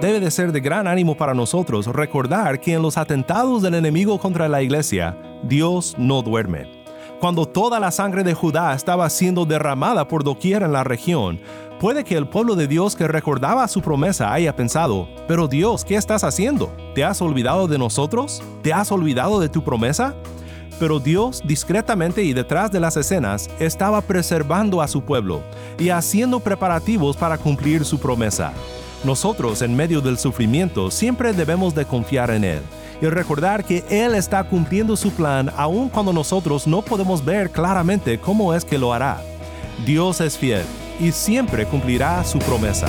debe de ser de gran ánimo para nosotros recordar que en los atentados del enemigo contra la iglesia, Dios no duerme. Cuando toda la sangre de Judá estaba siendo derramada por doquier en la región, puede que el pueblo de Dios que recordaba su promesa haya pensado, pero Dios, ¿qué estás haciendo? ¿Te has olvidado de nosotros? ¿Te has olvidado de tu promesa? Pero Dios, discretamente y detrás de las escenas, estaba preservando a su pueblo y haciendo preparativos para cumplir su promesa. Nosotros, en medio del sufrimiento, siempre debemos de confiar en Él y recordar que Él está cumpliendo su plan aun cuando nosotros no podemos ver claramente cómo es que lo hará. Dios es fiel y siempre cumplirá su promesa.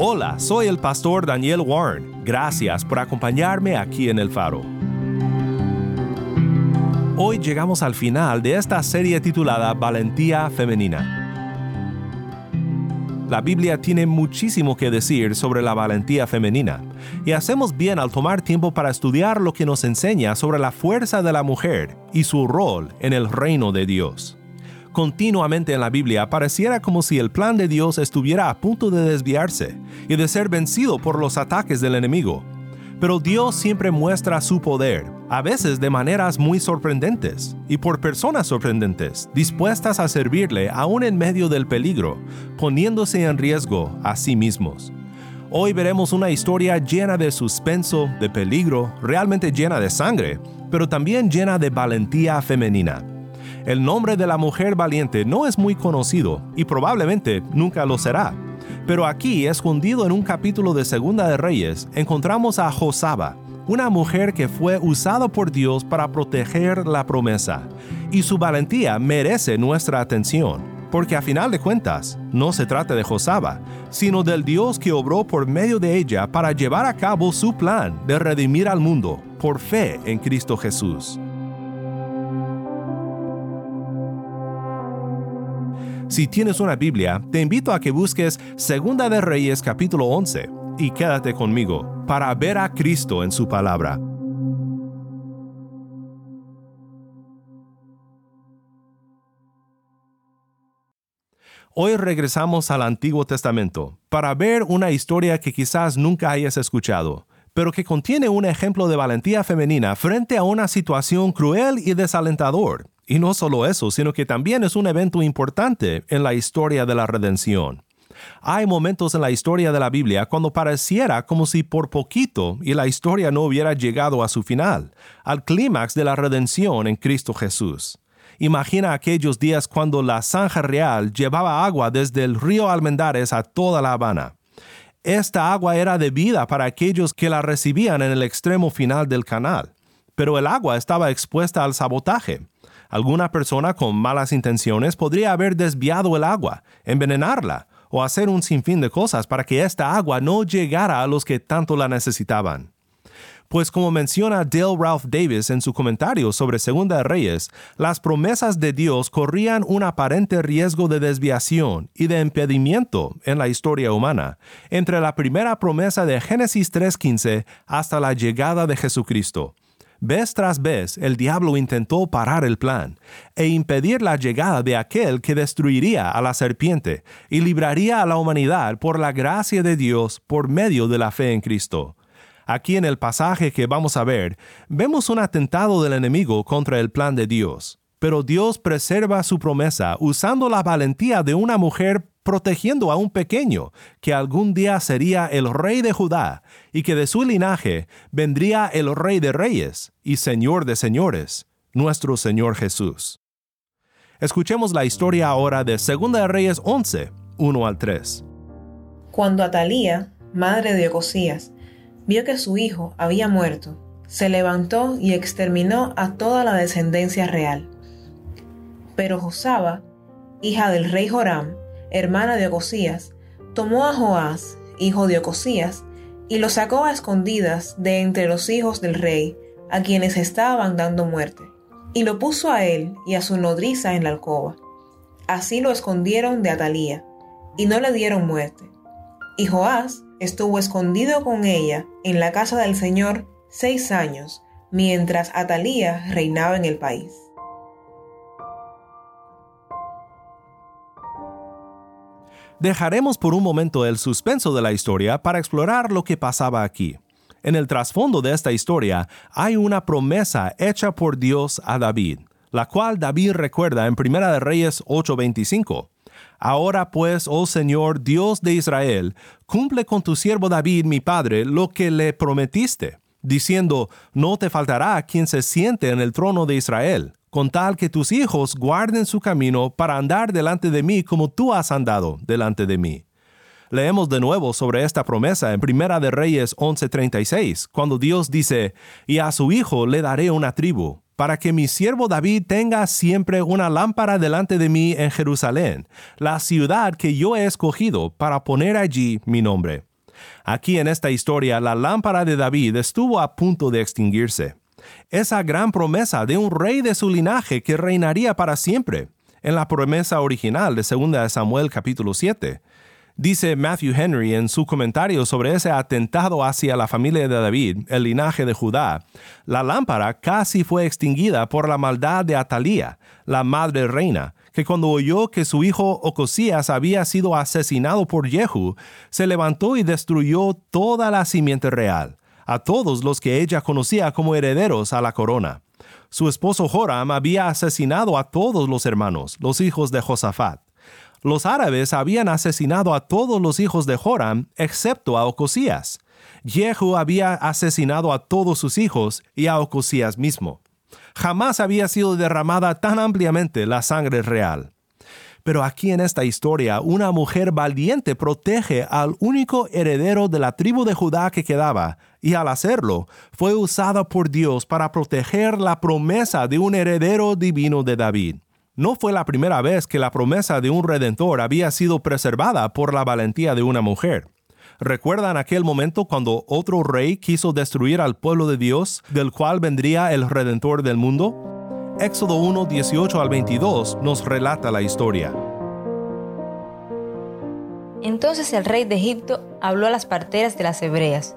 Hola, soy el pastor Daniel Warren. Gracias por acompañarme aquí en El Faro. Hoy llegamos al final de esta serie titulada Valentía Femenina. La Biblia tiene muchísimo que decir sobre la valentía femenina, y hacemos bien al tomar tiempo para estudiar lo que nos enseña sobre la fuerza de la mujer y su rol en el reino de Dios. Continuamente en la Biblia pareciera como si el plan de Dios estuviera a punto de desviarse y de ser vencido por los ataques del enemigo. Pero Dios siempre muestra su poder, a veces de maneras muy sorprendentes y por personas sorprendentes, dispuestas a servirle aún en medio del peligro, poniéndose en riesgo a sí mismos. Hoy veremos una historia llena de suspenso, de peligro, realmente llena de sangre, pero también llena de valentía femenina. El nombre de la mujer valiente no es muy conocido y probablemente nunca lo será. Pero aquí, escondido en un capítulo de Segunda de Reyes, encontramos a Josaba, una mujer que fue usada por Dios para proteger la promesa. Y su valentía merece nuestra atención, porque a final de cuentas, no se trata de Josaba, sino del Dios que obró por medio de ella para llevar a cabo su plan de redimir al mundo por fe en Cristo Jesús. Si tienes una Biblia, te invito a que busques Segunda de Reyes capítulo 11 y quédate conmigo para ver a Cristo en su palabra. Hoy regresamos al Antiguo Testamento para ver una historia que quizás nunca hayas escuchado, pero que contiene un ejemplo de valentía femenina frente a una situación cruel y desalentador. Y no solo eso, sino que también es un evento importante en la historia de la redención. Hay momentos en la historia de la Biblia cuando pareciera como si por poquito y la historia no hubiera llegado a su final, al clímax de la redención en Cristo Jesús. Imagina aquellos días cuando la zanja real llevaba agua desde el río Almendares a toda La Habana. Esta agua era de vida para aquellos que la recibían en el extremo final del canal, pero el agua estaba expuesta al sabotaje. Alguna persona con malas intenciones podría haber desviado el agua, envenenarla o hacer un sinfín de cosas para que esta agua no llegara a los que tanto la necesitaban. Pues como menciona Dale Ralph Davis en su comentario sobre Segunda de Reyes, las promesas de Dios corrían un aparente riesgo de desviación y de impedimento en la historia humana, entre la primera promesa de Génesis 3.15 hasta la llegada de Jesucristo. Vez tras vez el diablo intentó parar el plan e impedir la llegada de aquel que destruiría a la serpiente y libraría a la humanidad por la gracia de Dios por medio de la fe en Cristo. Aquí en el pasaje que vamos a ver, vemos un atentado del enemigo contra el plan de Dios. Pero Dios preserva su promesa usando la valentía de una mujer protegiendo a un pequeño que algún día sería el rey de Judá y que de su linaje vendría el rey de reyes y señor de señores, nuestro Señor Jesús. Escuchemos la historia ahora de 2 de Reyes 11, 1 al 3. Cuando Atalía, madre de Ocosías, vio que su hijo había muerto, se levantó y exterminó a toda la descendencia real. Pero Josaba, hija del rey Joram, hermana de Ocosías, tomó a Joás, hijo de Ocosías, y lo sacó a escondidas de entre los hijos del rey, a quienes estaban dando muerte, y lo puso a él y a su nodriza en la alcoba. Así lo escondieron de Atalía, y no le dieron muerte. Y Joás estuvo escondido con ella en la casa del Señor seis años, mientras Atalía reinaba en el país. Dejaremos por un momento el suspenso de la historia para explorar lo que pasaba aquí. En el trasfondo de esta historia hay una promesa hecha por Dios a David, la cual David recuerda en 1 de Reyes 8:25. Ahora pues, oh Señor Dios de Israel, cumple con tu siervo David, mi padre, lo que le prometiste, diciendo, no te faltará quien se siente en el trono de Israel, con tal que tus hijos guarden su camino para andar delante de mí como tú has andado delante de mí. Leemos de nuevo sobre esta promesa en Primera de Reyes 11:36, cuando Dios dice, y a su hijo le daré una tribu, para que mi siervo David tenga siempre una lámpara delante de mí en Jerusalén, la ciudad que yo he escogido para poner allí mi nombre. Aquí en esta historia la lámpara de David estuvo a punto de extinguirse. Esa gran promesa de un rey de su linaje que reinaría para siempre, en la promesa original de 2 Samuel capítulo 7. Dice Matthew Henry en su comentario sobre ese atentado hacia la familia de David, el linaje de Judá, la lámpara casi fue extinguida por la maldad de Atalía, la madre reina, que cuando oyó que su hijo Ocosías había sido asesinado por Jehu, se levantó y destruyó toda la simiente real, a todos los que ella conocía como herederos a la corona. Su esposo Joram había asesinado a todos los hermanos, los hijos de Josafat los árabes habían asesinado a todos los hijos de Joram excepto a Ocosías. Jehu había asesinado a todos sus hijos y a Ocosías mismo. Jamás había sido derramada tan ampliamente la sangre real. Pero aquí en esta historia, una mujer valiente protege al único heredero de la tribu de Judá que quedaba, y al hacerlo, fue usada por Dios para proteger la promesa de un heredero divino de David. No fue la primera vez que la promesa de un redentor había sido preservada por la valentía de una mujer. ¿Recuerdan aquel momento cuando otro rey quiso destruir al pueblo de Dios, del cual vendría el redentor del mundo? Éxodo 1, 18 al 22 nos relata la historia. Entonces el rey de Egipto habló a las parteras de las hebreas,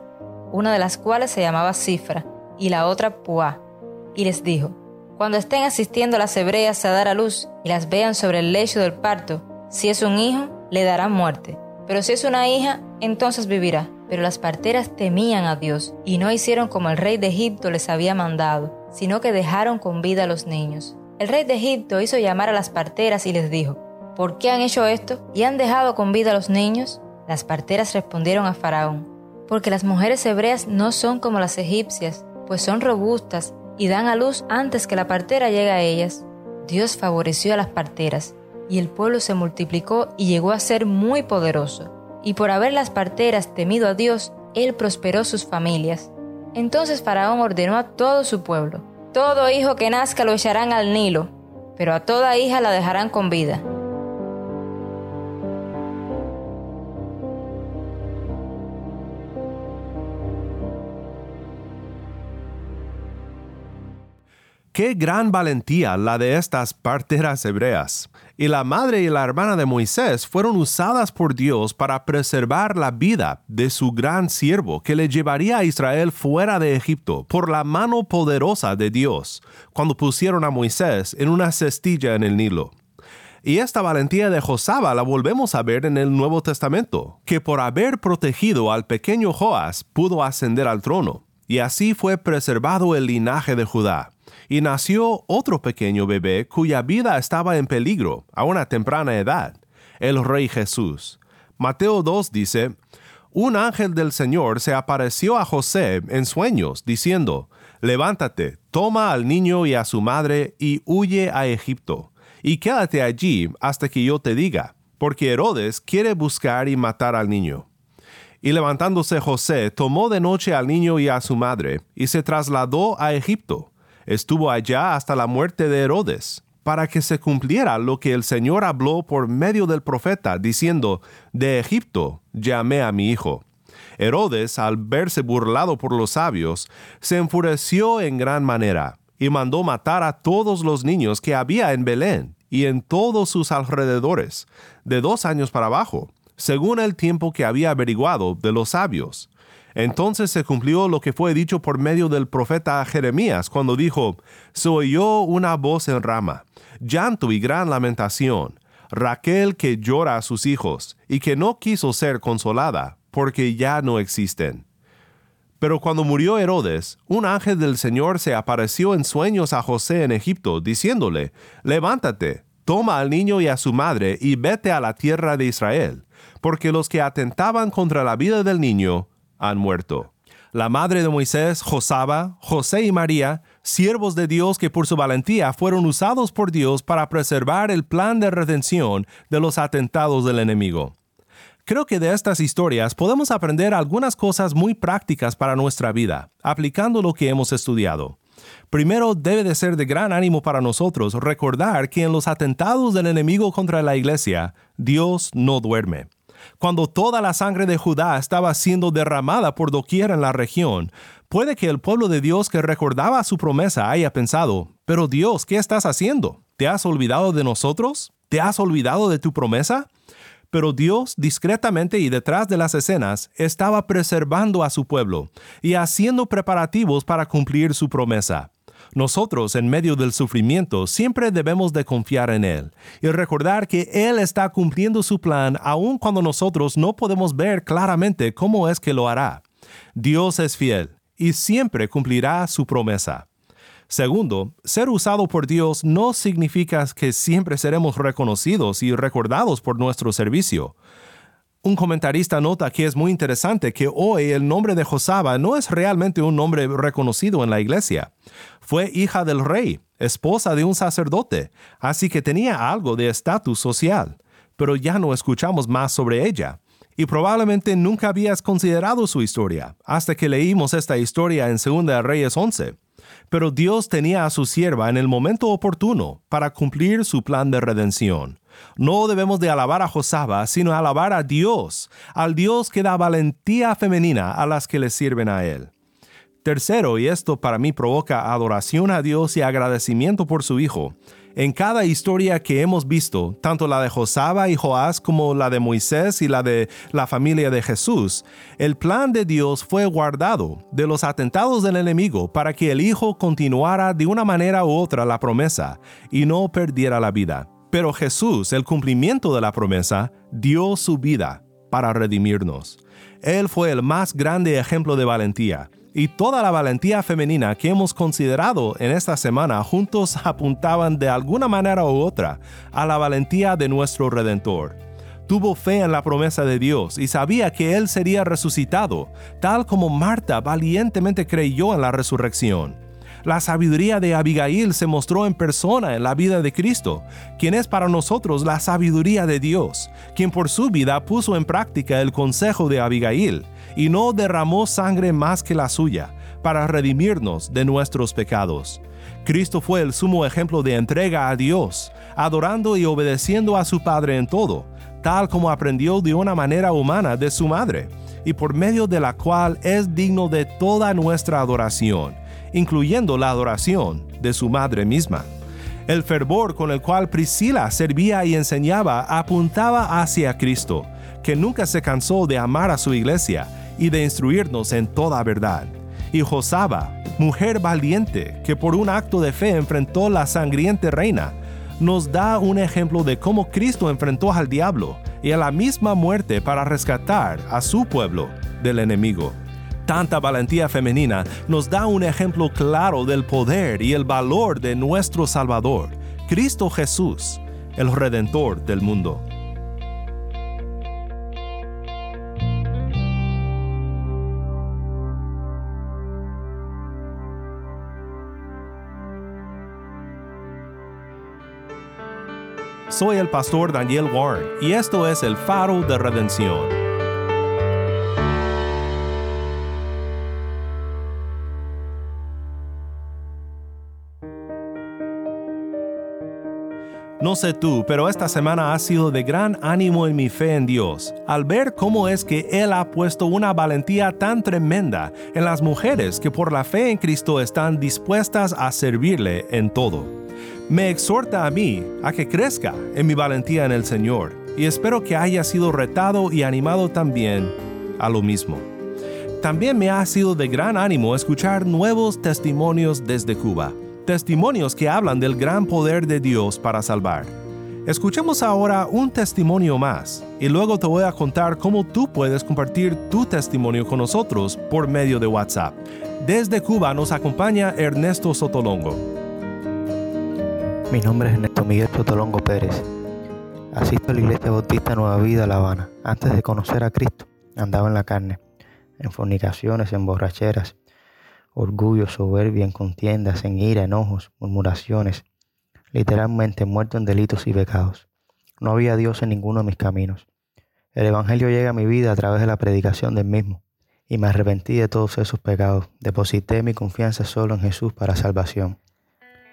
una de las cuales se llamaba Cifra y la otra Puá, y les dijo, cuando estén asistiendo las hebreas a dar a luz y las vean sobre el lecho del parto, si es un hijo, le darán muerte. Pero si es una hija, entonces vivirá. Pero las parteras temían a Dios y no hicieron como el rey de Egipto les había mandado, sino que dejaron con vida a los niños. El rey de Egipto hizo llamar a las parteras y les dijo, ¿por qué han hecho esto y han dejado con vida a los niños? Las parteras respondieron a Faraón, porque las mujeres hebreas no son como las egipcias, pues son robustas y dan a luz antes que la partera llegue a ellas. Dios favoreció a las parteras, y el pueblo se multiplicó y llegó a ser muy poderoso. Y por haber las parteras temido a Dios, Él prosperó sus familias. Entonces Faraón ordenó a todo su pueblo, todo hijo que nazca lo echarán al Nilo, pero a toda hija la dejarán con vida. Qué gran valentía la de estas parteras hebreas. Y la madre y la hermana de Moisés fueron usadas por Dios para preservar la vida de su gran siervo que le llevaría a Israel fuera de Egipto por la mano poderosa de Dios, cuando pusieron a Moisés en una cestilla en el Nilo. Y esta valentía de Josaba la volvemos a ver en el Nuevo Testamento, que por haber protegido al pequeño Joás pudo ascender al trono, y así fue preservado el linaje de Judá y nació otro pequeño bebé cuya vida estaba en peligro a una temprana edad, el Rey Jesús. Mateo 2 dice, Un ángel del Señor se apareció a José en sueños, diciendo, Levántate, toma al niño y a su madre y huye a Egipto, y quédate allí hasta que yo te diga, porque Herodes quiere buscar y matar al niño. Y levantándose José, tomó de noche al niño y a su madre, y se trasladó a Egipto. Estuvo allá hasta la muerte de Herodes, para que se cumpliera lo que el Señor habló por medio del profeta, diciendo, De Egipto llamé a mi hijo. Herodes, al verse burlado por los sabios, se enfureció en gran manera, y mandó matar a todos los niños que había en Belén y en todos sus alrededores, de dos años para abajo según el tiempo que había averiguado de los sabios. Entonces se cumplió lo que fue dicho por medio del profeta Jeremías cuando dijo, Se oyó una voz en rama, llanto y gran lamentación, Raquel que llora a sus hijos y que no quiso ser consolada, porque ya no existen. Pero cuando murió Herodes, un ángel del Señor se apareció en sueños a José en Egipto, diciéndole, Levántate, toma al niño y a su madre y vete a la tierra de Israel porque los que atentaban contra la vida del niño han muerto. La madre de Moisés, Josaba, José y María, siervos de Dios que por su valentía fueron usados por Dios para preservar el plan de redención de los atentados del enemigo. Creo que de estas historias podemos aprender algunas cosas muy prácticas para nuestra vida, aplicando lo que hemos estudiado. Primero, debe de ser de gran ánimo para nosotros recordar que en los atentados del enemigo contra la iglesia, Dios no duerme. Cuando toda la sangre de Judá estaba siendo derramada por doquier en la región, puede que el pueblo de Dios que recordaba su promesa haya pensado, pero Dios, ¿qué estás haciendo? ¿Te has olvidado de nosotros? ¿Te has olvidado de tu promesa? Pero Dios, discretamente y detrás de las escenas, estaba preservando a su pueblo y haciendo preparativos para cumplir su promesa. Nosotros, en medio del sufrimiento, siempre debemos de confiar en Él y recordar que Él está cumpliendo su plan aun cuando nosotros no podemos ver claramente cómo es que lo hará. Dios es fiel y siempre cumplirá su promesa. Segundo, ser usado por Dios no significa que siempre seremos reconocidos y recordados por nuestro servicio. Un comentarista nota que es muy interesante que hoy el nombre de Josaba no es realmente un nombre reconocido en la iglesia. Fue hija del rey, esposa de un sacerdote, así que tenía algo de estatus social, pero ya no escuchamos más sobre ella. Y probablemente nunca habías considerado su historia, hasta que leímos esta historia en 2 Reyes 11. Pero Dios tenía a su sierva en el momento oportuno para cumplir su plan de redención. No debemos de alabar a Josaba, sino alabar a Dios, al Dios que da valentía femenina a las que le sirven a Él. Tercero, y esto para mí provoca adoración a Dios y agradecimiento por su Hijo. En cada historia que hemos visto, tanto la de Josaba y Joás como la de Moisés y la de la familia de Jesús, el plan de Dios fue guardado de los atentados del enemigo para que el Hijo continuara de una manera u otra la promesa y no perdiera la vida. Pero Jesús, el cumplimiento de la promesa, dio su vida para redimirnos. Él fue el más grande ejemplo de valentía, y toda la valentía femenina que hemos considerado en esta semana juntos apuntaban de alguna manera u otra a la valentía de nuestro Redentor. Tuvo fe en la promesa de Dios y sabía que Él sería resucitado, tal como Marta valientemente creyó en la resurrección. La sabiduría de Abigail se mostró en persona en la vida de Cristo, quien es para nosotros la sabiduría de Dios, quien por su vida puso en práctica el consejo de Abigail y no derramó sangre más que la suya para redimirnos de nuestros pecados. Cristo fue el sumo ejemplo de entrega a Dios, adorando y obedeciendo a su Padre en todo, tal como aprendió de una manera humana de su madre, y por medio de la cual es digno de toda nuestra adoración incluyendo la adoración de su madre misma. El fervor con el cual Priscila servía y enseñaba apuntaba hacia Cristo, que nunca se cansó de amar a su iglesia y de instruirnos en toda verdad. Y Josaba, mujer valiente que por un acto de fe enfrentó la sangriente reina, nos da un ejemplo de cómo Cristo enfrentó al diablo y a la misma muerte para rescatar a su pueblo del enemigo tanta valentía femenina nos da un ejemplo claro del poder y el valor de nuestro Salvador, Cristo Jesús, el Redentor del mundo. Soy el pastor Daniel Warren y esto es el faro de redención. No sé tú, pero esta semana ha sido de gran ánimo en mi fe en Dios, al ver cómo es que Él ha puesto una valentía tan tremenda en las mujeres que por la fe en Cristo están dispuestas a servirle en todo. Me exhorta a mí a que crezca en mi valentía en el Señor, y espero que haya sido retado y animado también a lo mismo. También me ha sido de gran ánimo escuchar nuevos testimonios desde Cuba testimonios que hablan del gran poder de Dios para salvar. Escuchemos ahora un testimonio más y luego te voy a contar cómo tú puedes compartir tu testimonio con nosotros por medio de WhatsApp. Desde Cuba nos acompaña Ernesto Sotolongo. Mi nombre es Ernesto Miguel Sotolongo Pérez. Asisto a la Iglesia Bautista Nueva Vida, La Habana. Antes de conocer a Cristo, andaba en la carne, en fornicaciones, en borracheras, orgullo, soberbia, en contiendas, en ira, enojos, murmuraciones, literalmente muerto en delitos y pecados. No había Dios en ninguno de mis caminos. El Evangelio llega a mi vida a través de la predicación del mismo, y me arrepentí de todos esos pecados. Deposité mi confianza solo en Jesús para salvación.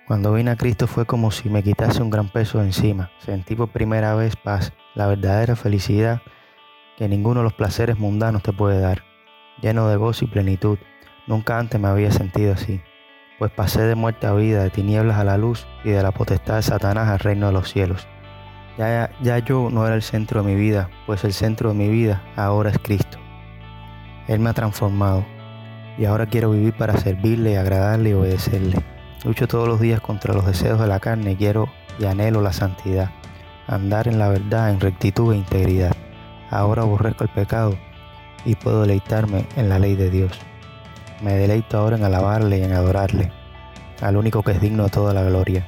Cuando vine a Cristo fue como si me quitase un gran peso encima. Sentí por primera vez paz, la verdadera felicidad que ninguno de los placeres mundanos te puede dar, lleno de gozo y plenitud Nunca antes me había sentido así, pues pasé de muerte a vida, de tinieblas a la luz y de la potestad de Satanás al reino de los cielos. Ya, ya yo no era el centro de mi vida, pues el centro de mi vida ahora es Cristo. Él me ha transformado y ahora quiero vivir para servirle, agradarle y obedecerle. Lucho todos los días contra los deseos de la carne y quiero y anhelo la santidad, andar en la verdad, en rectitud e integridad. Ahora aborrezco el pecado y puedo deleitarme en la ley de Dios. Me deleito ahora en alabarle y en adorarle, al único que es digno de toda la gloria.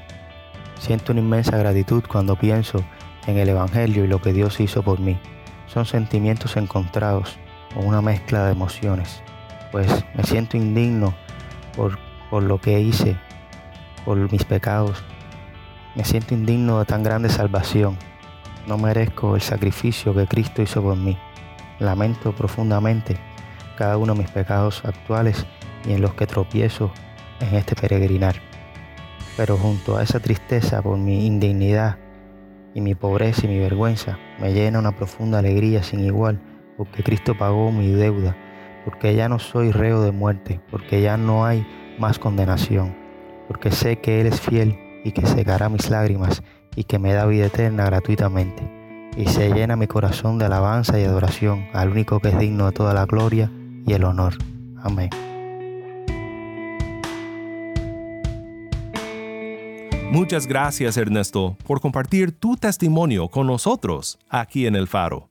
Siento una inmensa gratitud cuando pienso en el Evangelio y lo que Dios hizo por mí. Son sentimientos encontrados o una mezcla de emociones, pues me siento indigno por, por lo que hice, por mis pecados. Me siento indigno de tan grande salvación. No merezco el sacrificio que Cristo hizo por mí. Lamento profundamente cada uno de mis pecados actuales y en los que tropiezo en este peregrinar. Pero junto a esa tristeza por mi indignidad y mi pobreza y mi vergüenza, me llena una profunda alegría sin igual, porque Cristo pagó mi deuda, porque ya no soy reo de muerte, porque ya no hay más condenación, porque sé que Él es fiel y que secará mis lágrimas y que me da vida eterna gratuitamente. Y se llena mi corazón de alabanza y adoración al único que es digno de toda la gloria y el honor. Amén. Muchas gracias Ernesto por compartir tu testimonio con nosotros aquí en el faro.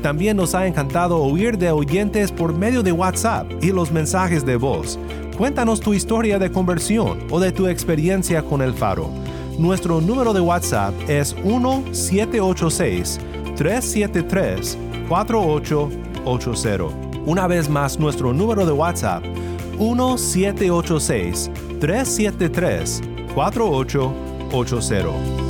también nos ha encantado oír de oyentes por medio de WhatsApp y los mensajes de voz. Cuéntanos tu historia de conversión o de tu experiencia con el faro. Nuestro número de WhatsApp es 1-786-373-4880. Una vez más, nuestro número de WhatsApp 1-786-373-4880.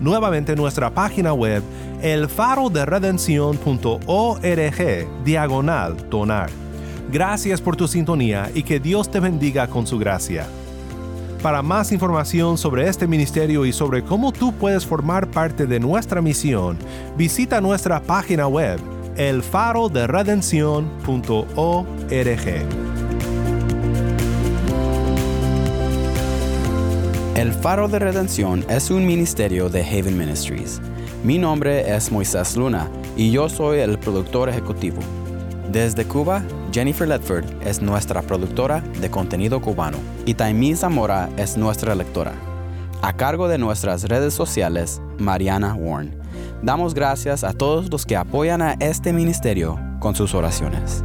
Nuevamente nuestra página web elfaroderedencion.org diagonal donar. Gracias por tu sintonía y que Dios te bendiga con su gracia. Para más información sobre este ministerio y sobre cómo tú puedes formar parte de nuestra misión, visita nuestra página web elfaroderedencion.org. El Faro de Redención es un ministerio de Haven Ministries. Mi nombre es Moisés Luna y yo soy el productor ejecutivo. Desde Cuba, Jennifer Ledford es nuestra productora de contenido cubano y Taimí Zamora es nuestra lectora. A cargo de nuestras redes sociales, Mariana Warren. Damos gracias a todos los que apoyan a este ministerio con sus oraciones.